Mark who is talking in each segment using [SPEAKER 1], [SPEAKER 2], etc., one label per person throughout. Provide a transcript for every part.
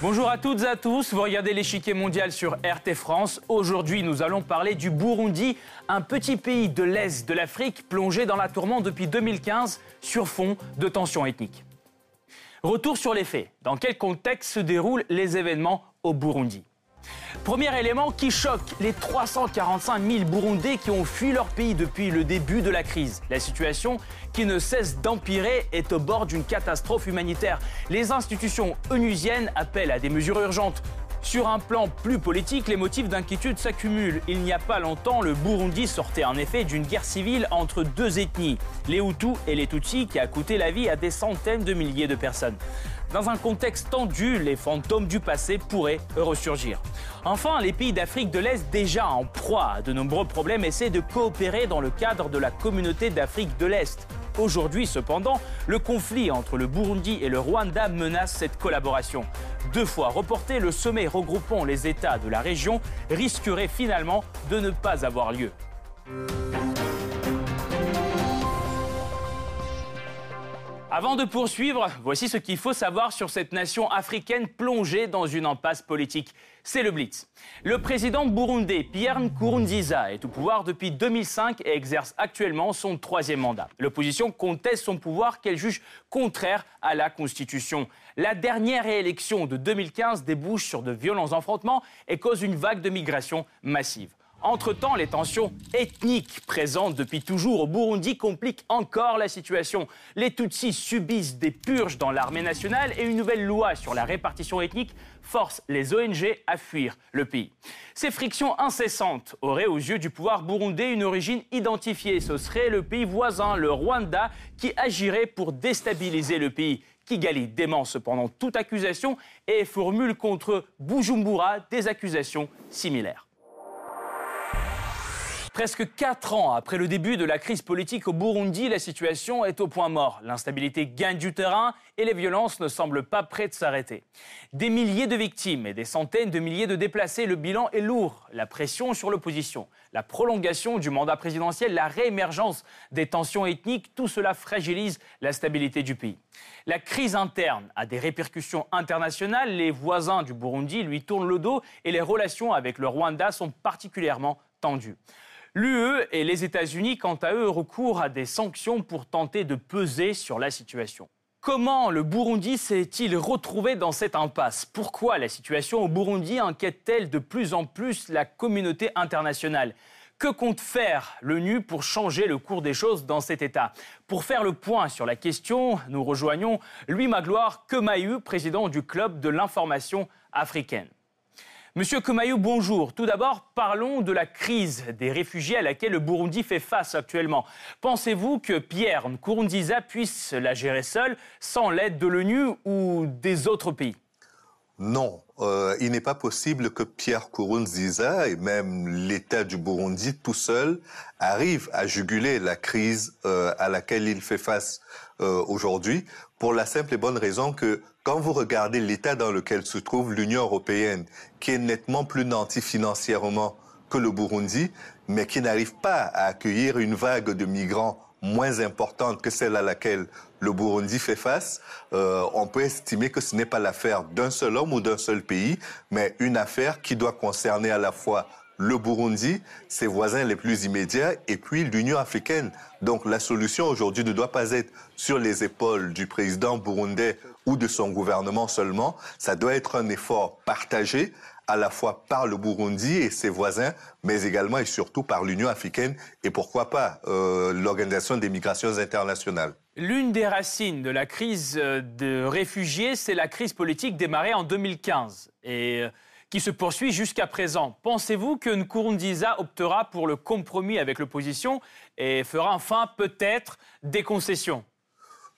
[SPEAKER 1] Bonjour à toutes et à tous, vous regardez l'échiquier mondial sur RT France. Aujourd'hui, nous allons parler du Burundi, un petit pays de l'Est de l'Afrique plongé dans la tourmente depuis 2015 sur fond de tensions ethniques. Retour sur les faits. Dans quel contexte se déroulent les événements au Burundi? Premier élément qui choque les 345 000 Burundais qui ont fui leur pays depuis le début de la crise. La situation, qui ne cesse d'empirer, est au bord d'une catastrophe humanitaire. Les institutions onusiennes appellent à des mesures urgentes. Sur un plan plus politique, les motifs d'inquiétude s'accumulent. Il n'y a pas longtemps, le Burundi sortait en effet d'une guerre civile entre deux ethnies, les Hutus et les Tutsis, qui a coûté la vie à des centaines de milliers de personnes. Dans un contexte tendu, les fantômes du passé pourraient ressurgir. Enfin, les pays d'Afrique de l'Est, déjà en proie à de nombreux problèmes, essaient de coopérer dans le cadre de la communauté d'Afrique de l'Est. Aujourd'hui, cependant, le conflit entre le Burundi et le Rwanda menace cette collaboration. Deux fois reporté, le sommet regroupant les États de la région risquerait finalement de ne pas avoir lieu. Avant de poursuivre, voici ce qu'il faut savoir sur cette nation africaine plongée dans une impasse politique. C'est le Blitz. Le président burundais Pierre Nkurunziza est au pouvoir depuis 2005 et exerce actuellement son troisième mandat. L'opposition conteste son pouvoir qu'elle juge contraire à la Constitution. La dernière réélection de 2015 débouche sur de violents affrontements et cause une vague de migration massive. Entre-temps, les tensions ethniques présentes depuis toujours au Burundi compliquent encore la situation. Les Tutsis subissent des purges dans l'armée nationale et une nouvelle loi sur la répartition ethnique force les ONG à fuir le pays. Ces frictions incessantes auraient aux yeux du pouvoir burundais une origine identifiée. Ce serait le pays voisin, le Rwanda, qui agirait pour déstabiliser le pays. Kigali dément cependant toute accusation et formule contre Bujumbura des accusations similaires. Presque quatre ans après le début de la crise politique au Burundi, la situation est au point mort. L'instabilité gagne du terrain et les violences ne semblent pas prêtes de s'arrêter. Des milliers de victimes et des centaines de milliers de déplacés, le bilan est lourd. La pression sur l'opposition, la prolongation du mandat présidentiel, la réémergence des tensions ethniques, tout cela fragilise la stabilité du pays. La crise interne a des répercussions internationales. Les voisins du Burundi lui tournent le dos et les relations avec le Rwanda sont particulièrement tendues. L'UE et les États-Unis, quant à eux, recourent à des sanctions pour tenter de peser sur la situation. Comment le Burundi s'est-il retrouvé dans cette impasse? Pourquoi la situation au Burundi inquiète-t-elle de plus en plus la communauté internationale? Que compte faire l'ONU pour changer le cours des choses dans cet État? Pour faire le point sur la question, nous rejoignons Louis Magloire Kemayu, président du Club de l'information africaine. Monsieur Komayou, bonjour. Tout d'abord, parlons de la crise des réfugiés à laquelle le Burundi fait face actuellement. Pensez-vous que Pierre Nkurunziza puisse la gérer seul, sans l'aide de l'ONU ou des autres pays?
[SPEAKER 2] Non, euh, il n'est pas possible que Pierre Nkurunziza et même l'État du Burundi tout seul arrivent à juguler la crise euh, à laquelle il fait face euh, aujourd'hui, pour la simple et bonne raison que quand vous regardez l'état dans lequel se trouve l'Union européenne, qui est nettement plus nantie financièrement que le Burundi, mais qui n'arrive pas à accueillir une vague de migrants moins importante que celle à laquelle le Burundi fait face, euh, on peut estimer que ce n'est pas l'affaire d'un seul homme ou d'un seul pays, mais une affaire qui doit concerner à la fois le Burundi, ses voisins les plus immédiats, et puis l'Union africaine. Donc la solution aujourd'hui ne doit pas être sur les épaules du président burundais ou de son gouvernement seulement, ça doit être un effort partagé à la fois par le Burundi et ses voisins, mais également et surtout par l'Union africaine et pourquoi pas euh, l'Organisation des migrations internationales.
[SPEAKER 1] L'une des racines de la crise de réfugiés, c'est la crise politique démarrée en 2015. Et euh, qui se poursuit jusqu'à présent. Pensez-vous que Nkurunziza optera pour le compromis avec l'opposition et fera enfin peut-être des concessions?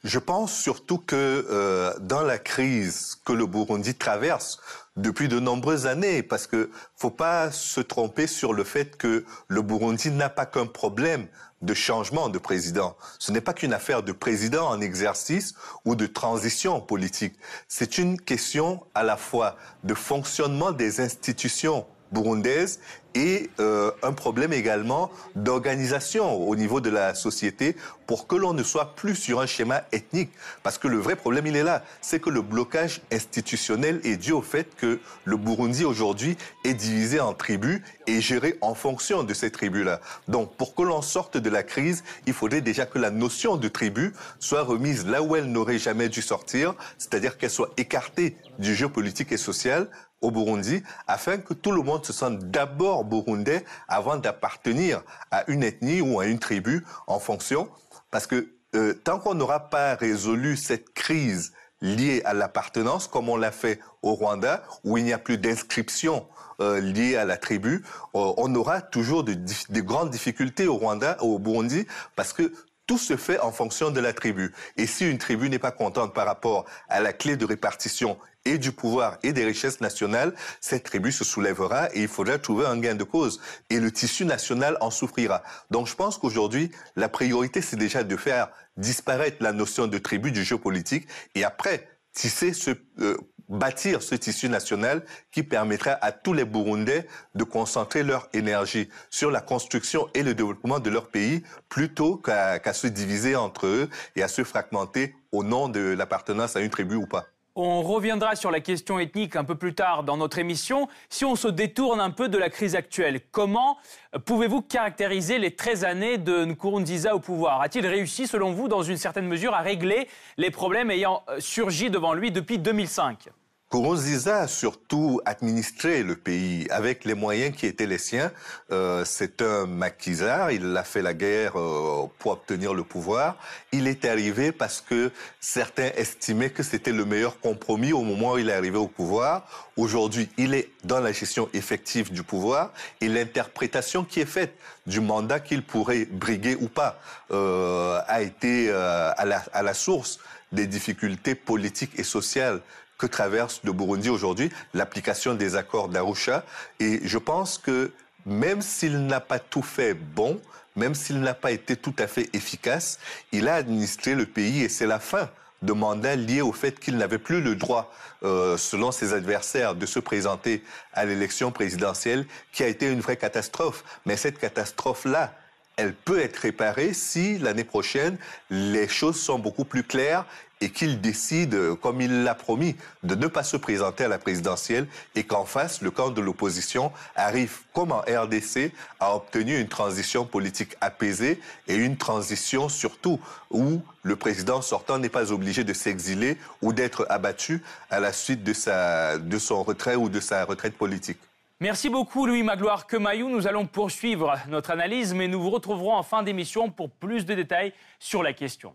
[SPEAKER 2] Je pense surtout que euh, dans la crise que le Burundi traverse depuis de nombreuses années, parce que faut pas se tromper sur le fait que le Burundi n'a pas qu'un problème de changement de président. Ce n'est pas qu'une affaire de président en exercice ou de transition politique. C'est une question à la fois de fonctionnement des institutions burundaise et euh, un problème également d'organisation au niveau de la société pour que l'on ne soit plus sur un schéma ethnique. Parce que le vrai problème, il est là. C'est que le blocage institutionnel est dû au fait que le Burundi aujourd'hui est divisé en tribus et géré en fonction de ces tribus-là. Donc, pour que l'on sorte de la crise, il faudrait déjà que la notion de tribu soit remise là où elle n'aurait jamais dû sortir, c'est-à-dire qu'elle soit écartée du jeu politique et social au Burundi afin que tout le monde se sente d'abord burundais avant d'appartenir à une ethnie ou à une tribu en fonction. Parce que euh, tant qu'on n'aura pas résolu cette crise liée à l'appartenance, comme on l'a fait au Rwanda, où il n'y a plus d'inscription euh, liée à la tribu, euh, on aura toujours de, de, grandes difficultés au Rwanda, au Burundi, parce que tout se fait en fonction de la tribu. Et si une tribu n'est pas contente par rapport à la clé de répartition et du pouvoir et des richesses nationales, cette tribu se soulèvera et il faudra trouver un gain de cause. Et le tissu national en souffrira. Donc je pense qu'aujourd'hui, la priorité, c'est déjà de faire disparaître la notion de tribu du jeu politique et après tisser ce, euh, bâtir ce tissu national qui permettra à tous les Burundais de concentrer leur énergie sur la construction et le développement de leur pays plutôt qu'à se diviser entre eux et à se fragmenter au nom de l'appartenance à une tribu ou pas.
[SPEAKER 1] On reviendra sur la question ethnique un peu plus tard dans notre émission. Si on se détourne un peu de la crise actuelle, comment pouvez-vous caractériser les 13 années de Nkurunziza au pouvoir? A-t-il réussi, selon vous, dans une certaine mesure, à régler les problèmes ayant surgi devant lui depuis 2005
[SPEAKER 2] Kourouziza a surtout administré le pays avec les moyens qui étaient les siens. Euh, c'est un maquisard, il a fait la guerre euh, pour obtenir le pouvoir. Il est arrivé parce que certains estimaient que c'était le meilleur compromis au moment où il est arrivé au pouvoir. Aujourd'hui, il est dans la gestion effective du pouvoir et l'interprétation qui est faite du mandat qu'il pourrait briguer ou pas euh, a été euh, à la, à la source des difficultés politiques et sociales que traverse le Burundi aujourd'hui, l'application des accords d'Arusha. Et je pense que même s'il n'a pas tout fait bon, même s'il n'a pas été tout à fait efficace, il a administré le pays et c'est la fin de mandat lié au fait qu'il n'avait plus le droit, euh, selon ses adversaires, de se présenter à l'élection présidentielle, qui a été une vraie catastrophe. Mais cette catastrophe-là, elle peut être réparée si l'année prochaine, les choses sont beaucoup plus claires et qu'il décide, comme il l'a promis, de ne pas se présenter à la présidentielle et qu'en face, le camp de l'opposition arrive, comme en RDC, à obtenir une transition politique apaisée et une transition surtout où le président sortant n'est pas obligé de s'exiler ou d'être abattu à la suite de, sa, de son retrait ou de sa retraite politique.
[SPEAKER 1] Merci beaucoup Louis Magloire Kemayou. Nous allons poursuivre notre analyse, mais nous vous retrouverons en fin d'émission pour plus de détails sur la question.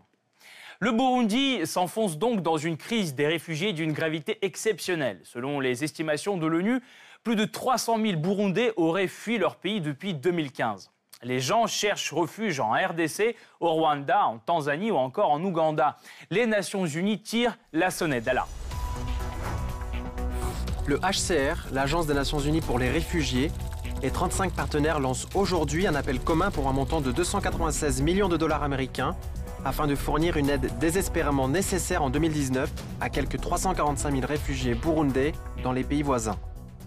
[SPEAKER 1] Le Burundi s'enfonce donc dans une crise des réfugiés d'une gravité exceptionnelle. Selon les estimations de l'ONU, plus de 300 000 Burundais auraient fui leur pays depuis 2015. Les gens cherchent refuge en RDC, au Rwanda, en Tanzanie ou encore en Ouganda. Les Nations Unies tirent la sonnette d'alarme.
[SPEAKER 3] Le HCR, l'Agence des Nations Unies pour les réfugiés, et 35 partenaires lancent aujourd'hui un appel commun pour un montant de 296 millions de dollars américains afin de fournir une aide désespérément nécessaire en 2019 à quelques 345 000 réfugiés burundais dans les pays voisins.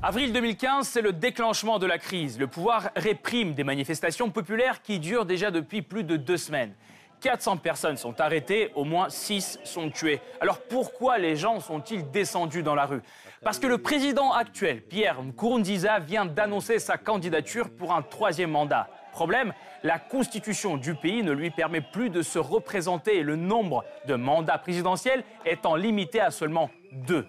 [SPEAKER 1] Avril 2015, c'est le déclenchement de la crise. Le pouvoir réprime des manifestations populaires qui durent déjà depuis plus de deux semaines. 400 personnes sont arrêtées, au moins 6 sont tuées. Alors pourquoi les gens sont-ils descendus dans la rue? Parce que le président actuel, Pierre Nkurunziza, vient d'annoncer sa candidature pour un troisième mandat. Problème, la constitution du pays ne lui permet plus de se représenter le nombre de mandats présidentiels étant limité à seulement deux.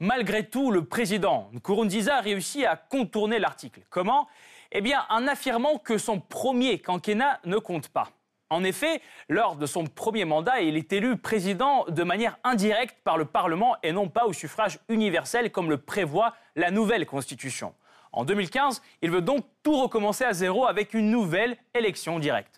[SPEAKER 1] Malgré tout, le président Nkurunziza a réussi à contourner l'article. Comment? Eh bien, en affirmant que son premier quinquennat ne compte pas. En effet, lors de son premier mandat, il est élu président de manière indirecte par le Parlement et non pas au suffrage universel comme le prévoit la nouvelle Constitution. En 2015, il veut donc tout recommencer à zéro avec une nouvelle élection directe.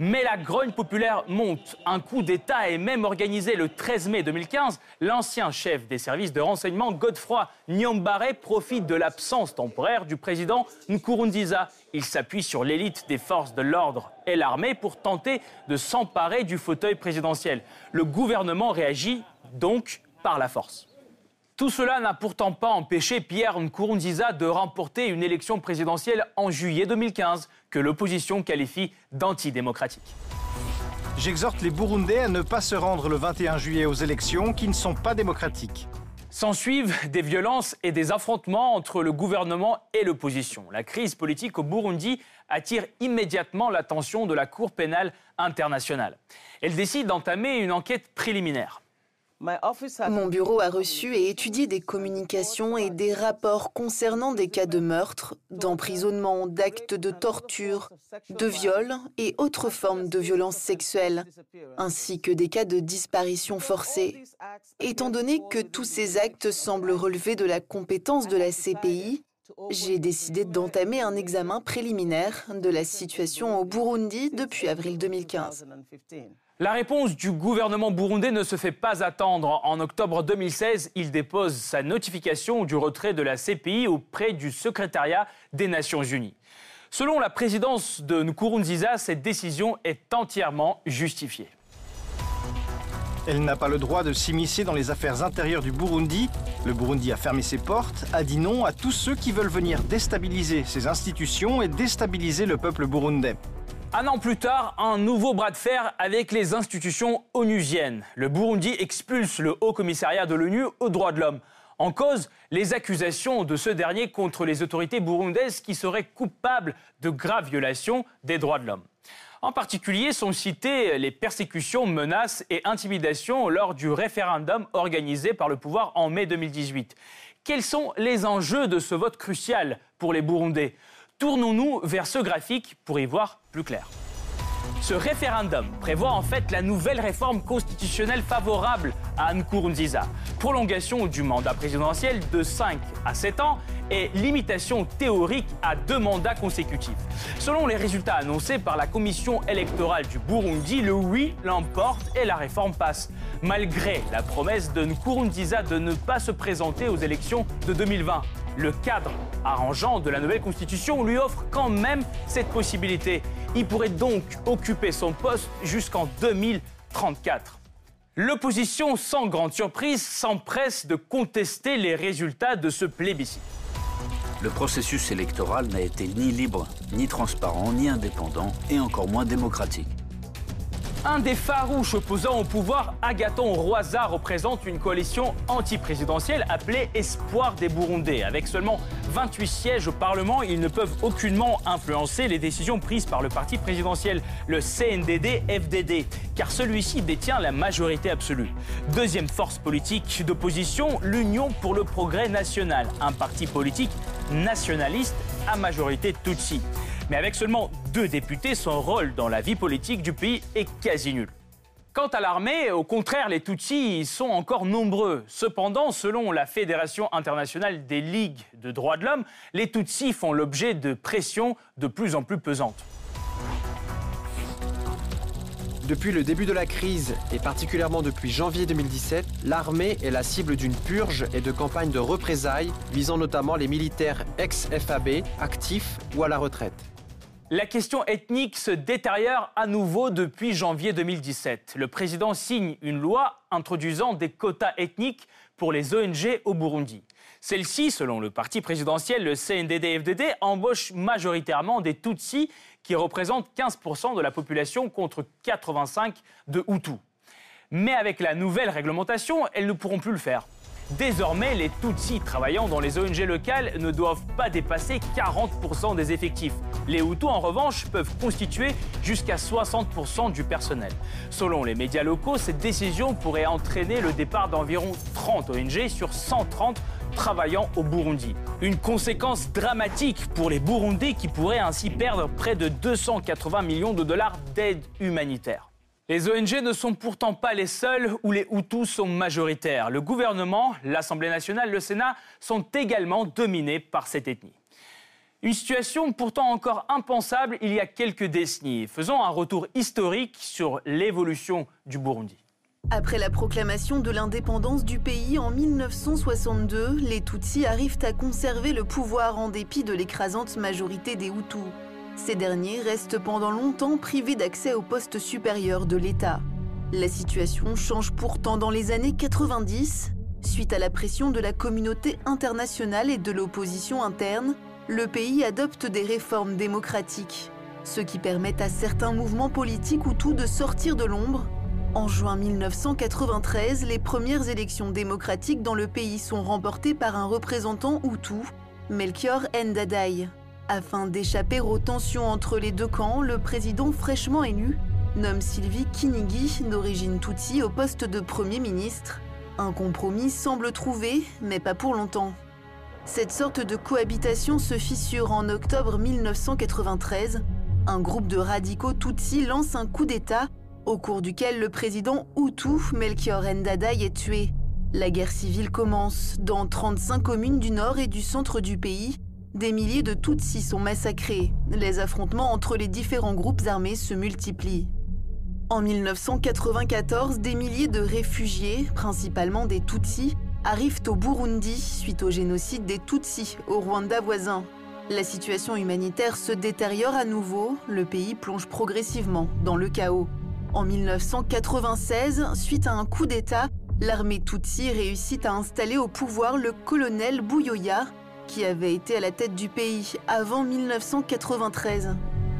[SPEAKER 1] Mais la grogne populaire monte. Un coup d'État est même organisé le 13 mai 2015. L'ancien chef des services de renseignement, Godefroy Nyambare, profite de l'absence temporaire du président Nkurunziza. Il s'appuie sur l'élite des forces de l'ordre et l'armée pour tenter de s'emparer du fauteuil présidentiel. Le gouvernement réagit donc par la force. Tout cela n'a pourtant pas empêché Pierre Nkurunziza de remporter une élection présidentielle en juillet 2015 que l'opposition qualifie d'antidémocratique.
[SPEAKER 4] J'exhorte les Burundais à ne pas se rendre le 21 juillet aux élections qui ne sont pas démocratiques.
[SPEAKER 1] S'ensuivent des violences et des affrontements entre le gouvernement et l'opposition. La crise politique au Burundi attire immédiatement l'attention de la Cour pénale internationale. Elle décide d'entamer une enquête préliminaire.
[SPEAKER 5] Mon bureau a reçu et étudié des communications et des rapports concernant des cas de meurtre, d'emprisonnement, d'actes de torture, de viol et autres formes de violences sexuelles, ainsi que des cas de disparition forcée. Étant donné que tous ces actes semblent relever de la compétence de la CPI, j'ai décidé d'entamer un examen préliminaire de la situation au Burundi depuis avril 2015.
[SPEAKER 1] La réponse du gouvernement burundais ne se fait pas attendre. En octobre 2016, il dépose sa notification du retrait de la CPI auprès du secrétariat des Nations Unies. Selon la présidence de Nkurunziza, cette décision est entièrement justifiée.
[SPEAKER 4] Elle n'a pas le droit de s'immiscer dans les affaires intérieures du Burundi. Le Burundi a fermé ses portes, a dit non à tous ceux qui veulent venir déstabiliser ses institutions et déstabiliser le peuple burundais.
[SPEAKER 1] Un an plus tard, un nouveau bras de fer avec les institutions onusiennes. Le Burundi expulse le Haut Commissariat de l'ONU aux droits de l'homme. En cause, les accusations de ce dernier contre les autorités burundaises qui seraient coupables de graves violations des droits de l'homme. En particulier sont citées les persécutions, menaces et intimidations lors du référendum organisé par le pouvoir en mai 2018. Quels sont les enjeux de ce vote crucial pour les Burundais? Tournons-nous vers ce graphique pour y voir plus clair. Ce référendum prévoit en fait la nouvelle réforme constitutionnelle favorable à Nkurunziza, prolongation du mandat présidentiel de 5 à 7 ans et limitation théorique à deux mandats consécutifs. Selon les résultats annoncés par la commission électorale du Burundi, le oui l'emporte et la réforme passe, malgré la promesse de Nkurunziza de ne pas se présenter aux élections de 2020. Le cadre arrangeant de la nouvelle constitution lui offre quand même cette possibilité. Il pourrait donc occuper son poste jusqu'en 2034. L'opposition, sans grande surprise, s'empresse de contester les résultats de ce plébiscite.
[SPEAKER 6] Le processus électoral n'a été ni libre, ni transparent, ni indépendant, et encore moins démocratique.
[SPEAKER 1] Un des farouches opposants au pouvoir, Agathon Roisa, représente une coalition anti-présidentielle appelée Espoir des Burundais. Avec seulement 28 sièges au Parlement, ils ne peuvent aucunement influencer les décisions prises par le parti présidentiel, le CNDD-FDD, car celui-ci détient la majorité absolue. Deuxième force politique d'opposition, l'Union pour le progrès national, un parti politique nationaliste à majorité Tutsi. Mais avec seulement deux députés, son rôle dans la vie politique du pays est quasi nul. Quant à l'armée, au contraire, les Tutsis sont encore nombreux. Cependant, selon la Fédération internationale des ligues de droits de l'homme, les Tutsis font l'objet de pressions de plus en plus pesantes.
[SPEAKER 3] Depuis le début de la crise, et particulièrement depuis janvier 2017, l'armée est la cible d'une purge et de campagnes de représailles visant notamment les militaires ex-FAB, actifs ou à la retraite.
[SPEAKER 1] La question ethnique se détériore à nouveau depuis janvier 2017. Le président signe une loi introduisant des quotas ethniques pour les ONG au Burundi. Celle-ci, selon le parti présidentiel, le CNDD-FDD, embauche majoritairement des Tutsis qui représentent 15% de la population contre 85% de Hutus. Mais avec la nouvelle réglementation, elles ne pourront plus le faire. Désormais, les Tutsis travaillant dans les ONG locales ne doivent pas dépasser 40% des effectifs. Les Hutus, en revanche, peuvent constituer jusqu'à 60% du personnel. Selon les médias locaux, cette décision pourrait entraîner le départ d'environ 30 ONG sur 130 travaillant au Burundi. Une conséquence dramatique pour les Burundais qui pourraient ainsi perdre près de 280 millions de dollars d'aide humanitaire. Les ONG ne sont pourtant pas les seules où les Hutus sont majoritaires. Le gouvernement, l'Assemblée nationale, le Sénat sont également dominés par cette ethnie. Une situation pourtant encore impensable il y a quelques décennies. Faisons un retour historique sur l'évolution du Burundi.
[SPEAKER 5] Après la proclamation de l'indépendance du pays en 1962, les Tutsis arrivent à conserver le pouvoir en dépit de l'écrasante majorité des Hutus. Ces derniers restent pendant longtemps privés d'accès aux postes supérieurs de l'État. La situation change pourtant dans les années 90. Suite à la pression de la communauté internationale et de l'opposition interne, le pays adopte des réformes démocratiques, ce qui permet à certains mouvements politiques Hutus de sortir de l'ombre. En juin 1993, les premières élections démocratiques dans le pays sont remportées par un représentant Hutu, Melchior Ndadaye. Afin d'échapper aux tensions entre les deux camps, le président fraîchement élu nomme Sylvie Kinigi, d'origine Tutsi, au poste de Premier ministre. Un compromis semble trouvé, mais pas pour longtemps. Cette sorte de cohabitation se fissure en octobre 1993. Un groupe de radicaux Tutsi lance un coup d'État, au cours duquel le président Hutu, Melchior Ndadaye, est tué. La guerre civile commence. Dans 35 communes du nord et du centre du pays, des milliers de Tutsis sont massacrés. Les affrontements entre les différents groupes armés se multiplient. En 1994, des milliers de réfugiés, principalement des Tutsis, arrivent au Burundi suite au génocide des Tutsis au Rwanda voisin. La situation humanitaire se détériore à nouveau, le pays plonge progressivement dans le chaos. En 1996, suite à un coup d'État, l'armée Tutsi réussit à installer au pouvoir le colonel Bouyoya, qui avait été à la tête du pays avant 1993.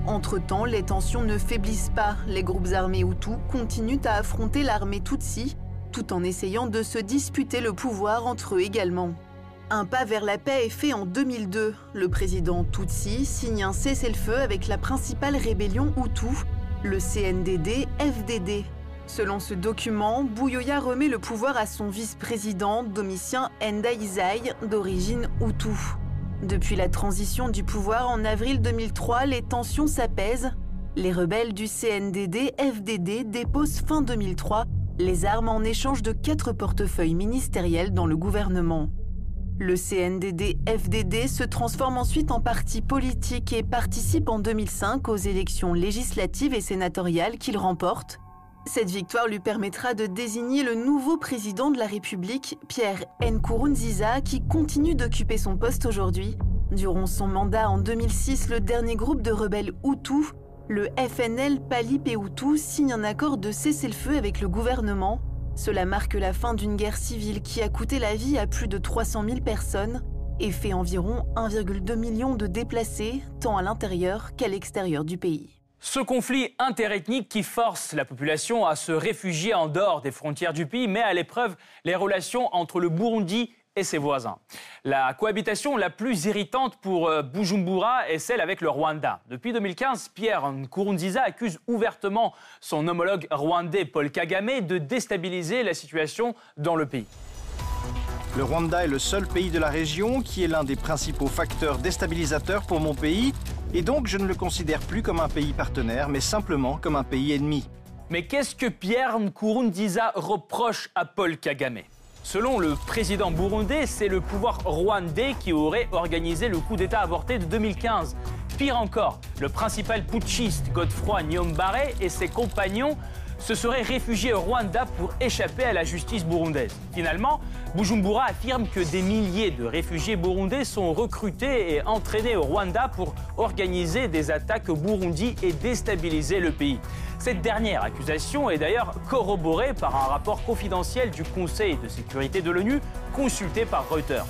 [SPEAKER 5] Entre-temps, les tensions ne faiblissent pas. Les groupes armés Hutus continuent à affronter l'armée Tutsi, tout en essayant de se disputer le pouvoir entre eux également. Un pas vers la paix est fait en 2002. Le président Tutsi signe un cessez-le-feu avec la principale rébellion Hutu, le CNDD-FDD. Selon ce document, Bouyoya remet le pouvoir à son vice-président Domitien Ndaizai, d'origine Hutu. Depuis la transition du pouvoir en avril 2003, les tensions s'apaisent. Les rebelles du CNDD-FDD déposent fin 2003 les armes en échange de quatre portefeuilles ministériels dans le gouvernement. Le CNDD-FDD se transforme ensuite en parti politique et participe en 2005 aux élections législatives et sénatoriales qu'il remporte. Cette victoire lui permettra de désigner le nouveau président de la République, Pierre Nkurunziza, qui continue d'occuper son poste aujourd'hui. Durant son mandat en 2006, le dernier groupe de rebelles Hutus, le FNL Palip et Hutu, signe un accord de cessez-le-feu avec le gouvernement. Cela marque la fin d'une guerre civile qui a coûté la vie à plus de 300 000 personnes et fait environ 1,2 million de déplacés, tant à l'intérieur qu'à l'extérieur du pays.
[SPEAKER 1] Ce conflit interethnique qui force la population à se réfugier en dehors des frontières du pays met à l'épreuve les relations entre le Burundi et ses voisins. La cohabitation la plus irritante pour euh, Bujumbura est celle avec le Rwanda. Depuis 2015, Pierre Nkurunziza accuse ouvertement son homologue rwandais Paul Kagame de déstabiliser la situation dans le pays.
[SPEAKER 4] Le Rwanda est le seul pays de la région qui est l'un des principaux facteurs déstabilisateurs pour mon pays, et donc je ne le considère plus comme un pays partenaire, mais simplement comme un pays ennemi.
[SPEAKER 1] Mais qu'est-ce que Pierre Nkurunziza reproche à Paul Kagame? Selon le président burundais, c'est le pouvoir rwandais qui aurait organisé le coup d'État avorté de 2015. Pire encore, le principal putschiste Godefroy Nyombare et ses compagnons se seraient réfugiés au Rwanda pour échapper à la justice burundaise. Finalement, Bujumbura affirme que des milliers de réfugiés burundais sont recrutés et entraînés au Rwanda pour organiser des attaques au Burundi et déstabiliser le pays. Cette dernière accusation est d'ailleurs corroborée par un rapport confidentiel du Conseil de sécurité de l'ONU consulté par Reuters.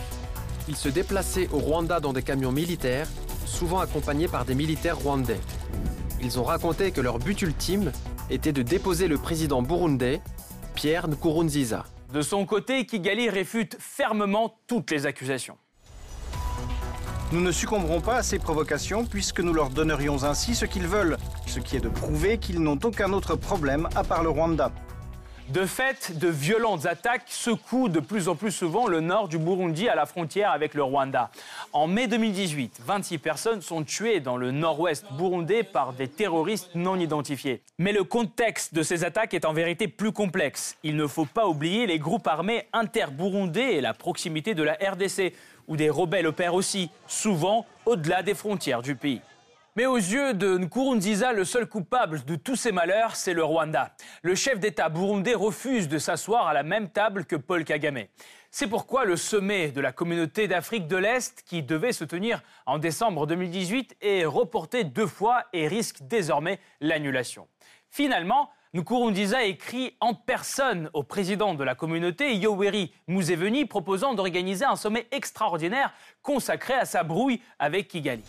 [SPEAKER 3] Ils se déplaçaient au Rwanda dans des camions militaires, souvent accompagnés par des militaires rwandais. Ils ont raconté que leur but ultime était de déposer le président burundais, Pierre Nkurunziza.
[SPEAKER 1] De son côté, Kigali réfute fermement toutes les accusations.
[SPEAKER 4] Nous ne succomberons pas à ces provocations puisque nous leur donnerions ainsi ce qu'ils veulent, ce qui est de prouver qu'ils n'ont aucun autre problème à part le Rwanda.
[SPEAKER 1] De fait, de violentes attaques secouent de plus en plus souvent le nord du Burundi à la frontière avec le Rwanda. En mai 2018, 26 personnes sont tuées dans le nord-ouest burundais par des terroristes non identifiés. Mais le contexte de ces attaques est en vérité plus complexe. Il ne faut pas oublier les groupes armés inter-burundais et la proximité de la RDC, où des rebelles opèrent aussi, souvent au-delà des frontières du pays. Mais aux yeux de Nkurunziza, le seul coupable de tous ces malheurs, c'est le Rwanda. Le chef d'État burundais refuse de s'asseoir à la même table que Paul Kagame. C'est pourquoi le sommet de la communauté d'Afrique de l'Est, qui devait se tenir en décembre 2018, est reporté deux fois et risque désormais l'annulation. Finalement, Nkurunziza écrit en personne au président de la communauté, Yoweri Museveni, proposant d'organiser un sommet extraordinaire consacré à sa brouille avec Kigali.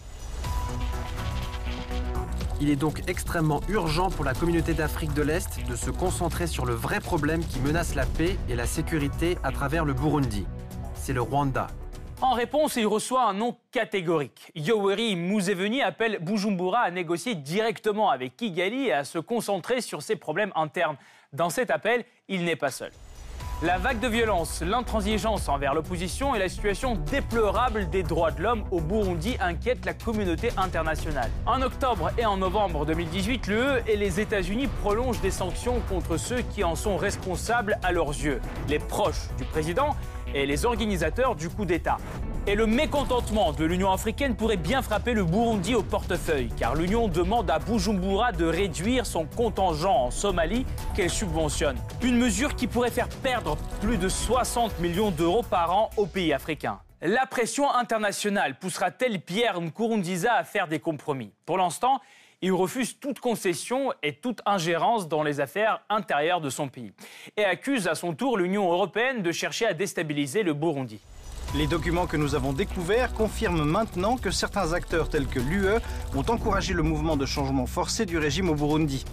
[SPEAKER 3] Il est donc extrêmement urgent pour la communauté d'Afrique de l'Est de se concentrer sur le vrai problème qui menace la paix et la sécurité à travers le Burundi. C'est le Rwanda.
[SPEAKER 1] En réponse, il reçoit un nom catégorique. Yoweri Museveni appelle Bujumbura à négocier directement avec Kigali et à se concentrer sur ses problèmes internes. Dans cet appel, il n'est pas seul. La vague de violence, l'intransigeance envers l'opposition et la situation déplorable des droits de l'homme au Burundi inquiètent la communauté internationale. En octobre et en novembre 2018, l'UE et les États-Unis prolongent des sanctions contre ceux qui en sont responsables à leurs yeux, les proches du président et les organisateurs du coup d'État. Et le mécontentement de l'Union africaine pourrait bien frapper le Burundi au portefeuille, car l'Union demande à Bujumbura de réduire son contingent en Somalie qu'elle subventionne. Une mesure qui pourrait faire perdre plus de 60 millions d'euros par an aux pays africains. La pression internationale poussera-t-elle Pierre Nkurunziza à faire des compromis? Pour l'instant, il refuse toute concession et toute ingérence dans les affaires intérieures de son pays et accuse à son tour l'Union européenne de chercher à déstabiliser le Burundi.
[SPEAKER 4] Les documents que nous avons découverts confirment maintenant que certains acteurs tels que l'UE ont encouragé le mouvement de changement forcé du régime au Burundi.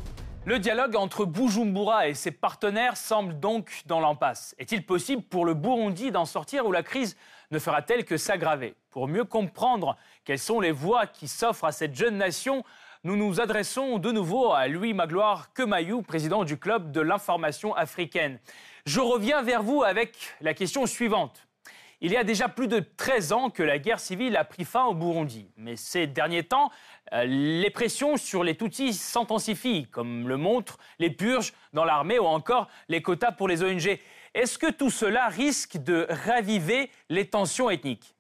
[SPEAKER 1] Le dialogue entre Bujumbura et ses partenaires semble donc dans l'impasse. Est-il possible pour le Burundi d'en sortir ou la crise ne fera-t-elle que s'aggraver? Pour mieux comprendre quelles sont les voies qui s'offrent à cette jeune nation, nous nous adressons de nouveau à Louis Magloire Kemayou, président du Club de l'information africaine. Je reviens vers vous avec la question suivante. Il y a déjà plus de 13 ans que la guerre civile a pris fin au Burundi. Mais ces derniers temps, euh, les pressions sur les Tutsis s'intensifient, comme le montrent les purges dans l'armée ou encore les quotas pour les ONG. Est-ce que tout cela risque de raviver les tensions ethniques?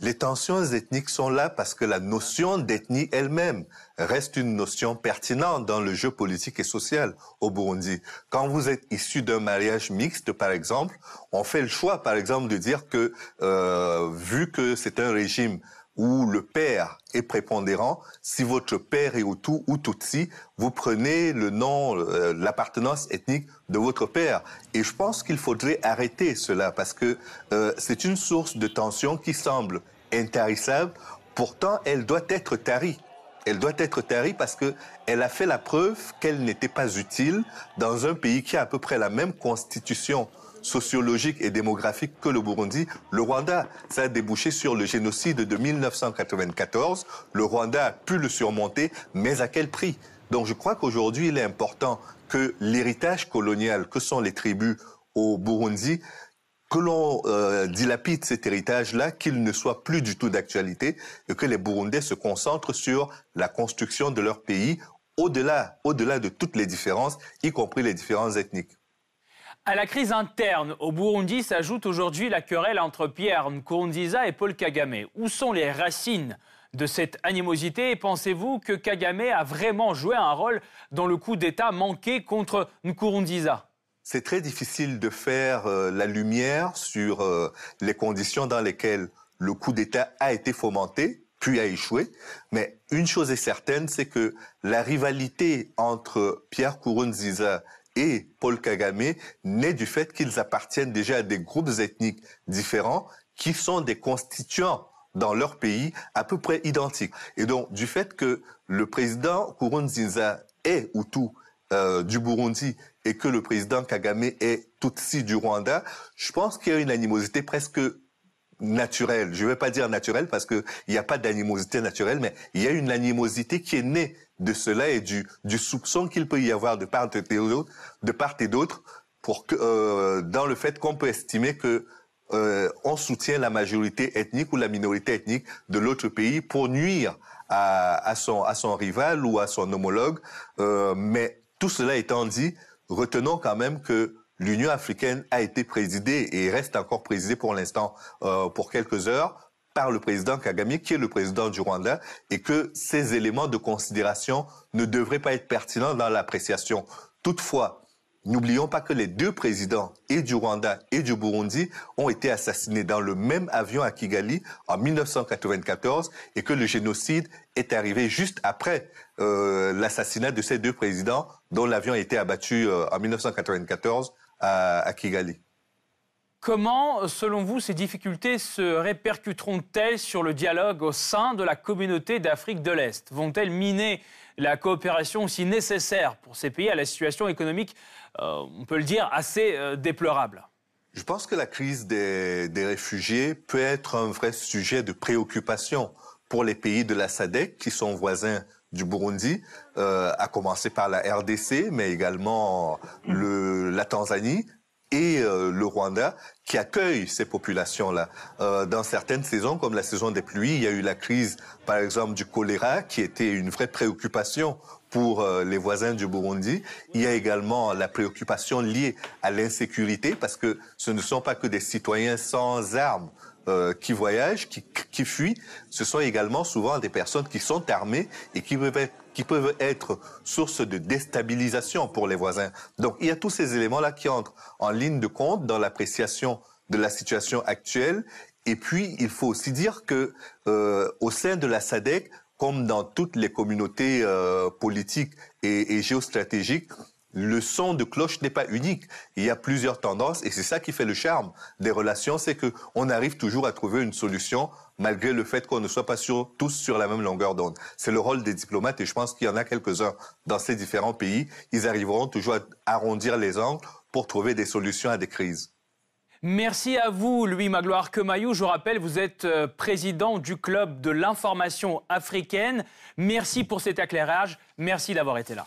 [SPEAKER 2] Les tensions ethniques sont là parce que la notion d'ethnie elle-même reste une notion pertinente dans le jeu politique et social au Burundi. Quand vous êtes issu d'un mariage mixte, par exemple, on fait le choix, par exemple, de dire que euh, vu que c'est un régime où le père est prépondérant, si votre père est Hutu ou Tutsi, vous prenez le nom, euh, l'appartenance ethnique de votre père. Et je pense qu'il faudrait arrêter cela parce que euh, c'est une source de tension qui semble intarissable. Pourtant, elle doit être tarie. Elle doit être tarie parce que elle a fait la preuve qu'elle n'était pas utile dans un pays qui a à peu près la même constitution sociologique et démographique que le Burundi, le Rwanda. Ça a débouché sur le génocide de 1994. Le Rwanda a pu le surmonter, mais à quel prix? Donc je crois qu'aujourd'hui, il est important que l'héritage colonial que sont les tribus au Burundi que l'on euh, dilapide cet héritage-là, qu'il ne soit plus du tout d'actualité et que les Burundais se concentrent sur la construction de leur pays au-delà, au-delà de toutes les différences, y compris les différences ethniques.
[SPEAKER 1] À la crise interne au Burundi s'ajoute aujourd'hui la querelle entre Pierre Nkurunziza et Paul Kagame. Où sont les racines de cette animosité Pensez-vous que Kagame a vraiment joué un rôle dans le coup d'État manqué contre Nkurunziza?
[SPEAKER 2] C'est très difficile de faire euh, la lumière sur euh, les conditions dans lesquelles le coup d'État a été fomenté, puis a échoué. Mais une chose est certaine, c'est que la rivalité entre Pierre Nkurunziza et Paul Kagame naît du fait qu'ils appartiennent déjà à des groupes ethniques différents qui sont des constituants dans leur pays à peu près identiques. Et donc, du fait que le président Nkurunziza est Hutu euh, du Burundi et que le président Kagame est Tutsi du Rwanda, je pense qu'il y a une animosité presque naturelle. Je ne vais pas dire naturelle parce qu'il n'y a pas d'animosité naturelle, mais il y a une animosité qui est née de cela et du, du soupçon qu'il peut y avoir de part et d'autre, pour que, euh, dans le fait qu'on peut estimer que euh, on soutient la majorité ethnique ou la minorité ethnique de l'autre pays pour nuire à, à, son, à son rival ou à son homologue. Euh, mais tout cela étant dit, retenons quand même que l'Union africaine a été présidée et reste encore présidée pour l'instant euh, pour quelques heures par le président Kagame, qui est le président du Rwanda, et que ces éléments de considération ne devraient pas être pertinents dans l'appréciation. Toutefois, N'oublions pas que les deux présidents, et du Rwanda et du Burundi, ont été assassinés dans le même avion à Kigali en 1994 et que le génocide est arrivé juste après euh, l'assassinat de ces deux présidents dont l'avion a été abattu euh, en 1994 à Kigali.
[SPEAKER 1] Comment, selon vous, ces difficultés se répercuteront-elles sur le dialogue au sein de la communauté d'Afrique de l'Est? Vont-elles miner la coopération aussi nécessaire pour ces pays à la situation économique, euh, on peut le dire, assez déplorable?
[SPEAKER 2] Je pense que la crise des, réfugiés peut être un vrai sujet de préoccupation pour les pays de la SADC qui sont voisins du Burundi, euh, à commencer par la RDC, mais également la Tanzanie, et euh, le Rwanda qui accueillent ces populations-là. Euh, dans certaines saisons, comme la saison des pluies, il y a eu la crise, par exemple, du choléra, qui était une vraie préoccupation pour les voisins du Burundi. Il y a également la préoccupation liée à l'insécurité, parce que ce ne sont pas que des citoyens sans armes euh, qui voyagent, qui, qui, fuient, ce sont également souvent des personnes qui sont armées et qui peuvent, être, source de déstabilisation pour les voisins. Donc il y a tous ces éléments-là qui entrent en ligne de compte dans l'appréciation de la situation actuelle. Et puis il faut aussi dire que euh, au sein de la SADC, comme dans toutes les communautés euh, politiques et, et géostratégiques, le son de cloche n'est pas unique. Il y a plusieurs tendances et c'est ça qui fait le charme des relations, c'est que on arrive toujours à trouver une solution malgré le fait qu'on ne soit pas tous sur la même longueur d'onde. C'est le rôle des diplomates et je pense qu'il y en a quelques-uns dans ces différents pays. Ils arriveront toujours à arrondir les angles pour trouver des solutions à des crises.
[SPEAKER 1] Merci à vous, Louis Magloire Kemayou. Je rappelle, vous êtes euh, président du Club de l'information africaine. Merci pour cet éclairage. Merci d'avoir été là.